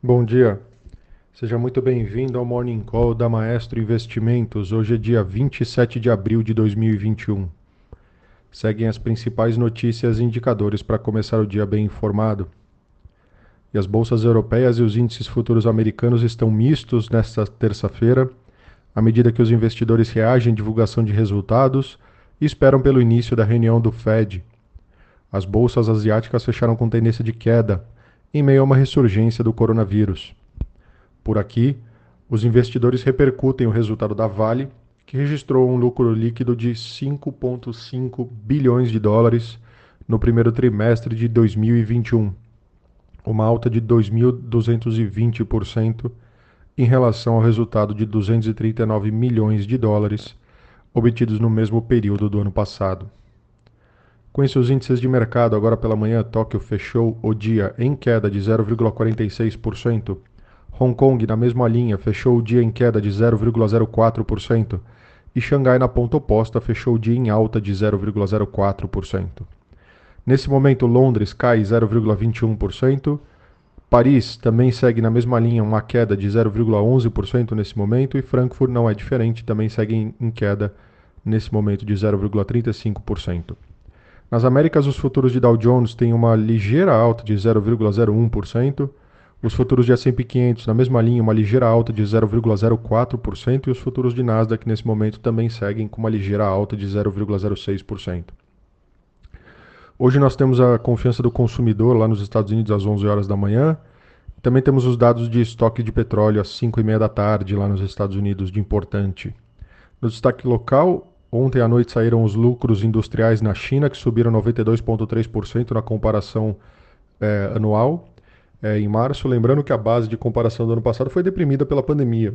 Bom dia. Seja muito bem-vindo ao Morning Call da Maestro Investimentos. Hoje é dia 27 de abril de 2021. Seguem as principais notícias e indicadores para começar o dia bem informado. E as bolsas europeias e os índices futuros americanos estão mistos nesta terça-feira, à medida que os investidores reagem à divulgação de resultados e esperam pelo início da reunião do Fed. As bolsas asiáticas fecharam com tendência de queda em meio a uma ressurgência do coronavírus. Por aqui, os investidores repercutem o resultado da Vale, que registrou um lucro líquido de 5,5 bilhões de dólares no primeiro trimestre de 2021, uma alta de 2.220% em relação ao resultado de 239 milhões de dólares obtidos no mesmo período do ano passado. Com seus índices de mercado, agora pela manhã, Tóquio fechou o dia em queda de 0,46%. Hong Kong, na mesma linha, fechou o dia em queda de 0,04%. E Xangai, na ponta oposta, fechou o dia em alta de 0,04%. Nesse momento, Londres cai 0,21%. Paris também segue na mesma linha, uma queda de 0,11% nesse momento. E Frankfurt não é diferente, também segue em queda nesse momento de 0,35%. Nas Américas, os futuros de Dow Jones têm uma ligeira alta de 0,01%, os futuros de S&P 500 na mesma linha, uma ligeira alta de 0,04%, e os futuros de Nasdaq nesse momento também seguem com uma ligeira alta de 0,06%. Hoje nós temos a confiança do consumidor lá nos Estados Unidos às 11 horas da manhã. Também temos os dados de estoque de petróleo às 5 e meia da tarde lá nos Estados Unidos, de importante. No destaque local, Ontem à noite saíram os lucros industriais na China, que subiram 92,3% na comparação é, anual é, em março. Lembrando que a base de comparação do ano passado foi deprimida pela pandemia.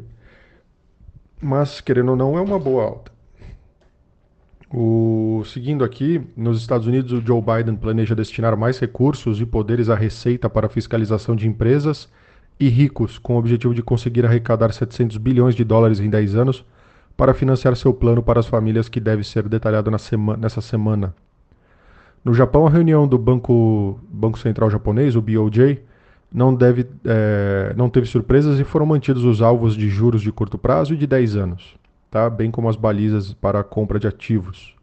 Mas, querendo ou não, é uma boa alta. O, seguindo aqui, nos Estados Unidos, o Joe Biden planeja destinar mais recursos e poderes à Receita para fiscalização de empresas e ricos, com o objetivo de conseguir arrecadar 700 bilhões de dólares em 10 anos para financiar seu plano para as famílias que deve ser detalhado nessa semana. No Japão, a reunião do Banco, Banco Central Japonês, o BOJ, não, deve, é, não teve surpresas e foram mantidos os alvos de juros de curto prazo e de 10 anos, tá? bem como as balizas para a compra de ativos.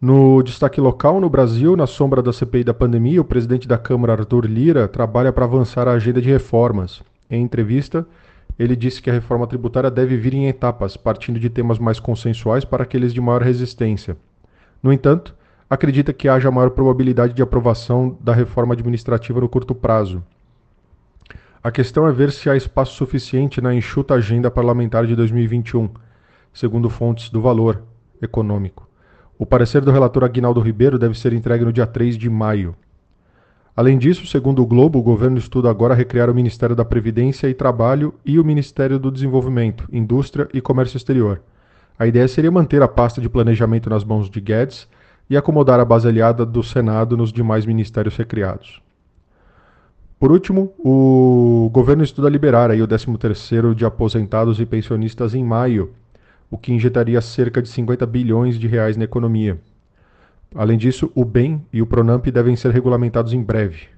No destaque local, no Brasil, na sombra da CPI da pandemia, o presidente da Câmara, Arthur Lira, trabalha para avançar a agenda de reformas. Em entrevista, ele disse que a reforma tributária deve vir em etapas, partindo de temas mais consensuais para aqueles de maior resistência. No entanto, acredita que haja maior probabilidade de aprovação da reforma administrativa no curto prazo. A questão é ver se há espaço suficiente na enxuta agenda parlamentar de 2021, segundo fontes do valor econômico. O parecer do relator Aguinaldo Ribeiro deve ser entregue no dia 3 de maio. Além disso, segundo o Globo, o governo estuda agora recriar o Ministério da Previdência e Trabalho e o Ministério do Desenvolvimento, Indústria e Comércio Exterior. A ideia seria manter a pasta de planejamento nas mãos de Guedes e acomodar a base aliada do Senado nos demais ministérios recriados. Por último, o governo estuda liberar aí o 13º de aposentados e pensionistas em maio, o que injetaria cerca de 50 bilhões de reais na economia. Além disso, o BEM e o Pronamp devem ser regulamentados em breve.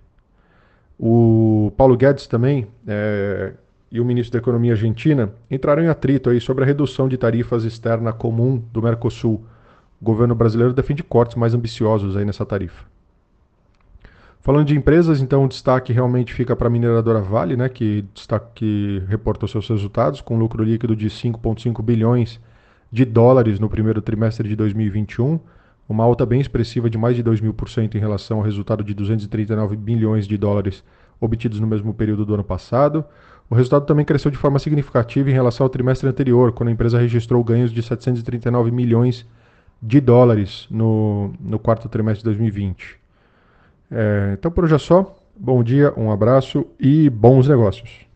O Paulo Guedes também é, e o ministro da Economia argentina entraram em atrito aí sobre a redução de tarifas externa comum do Mercosul. O governo brasileiro defende cortes mais ambiciosos aí nessa tarifa. Falando de empresas, então o destaque realmente fica para a mineradora Vale, né, que, destaque, que reportou seus resultados com lucro líquido de 5,5 bilhões de dólares no primeiro trimestre de 2021 uma alta bem expressiva de mais de 2 mil por cento em relação ao resultado de 239 bilhões de dólares obtidos no mesmo período do ano passado. O resultado também cresceu de forma significativa em relação ao trimestre anterior, quando a empresa registrou ganhos de 739 milhões de dólares no, no quarto trimestre de 2020. É, então por hoje é só. Bom dia, um abraço e bons negócios.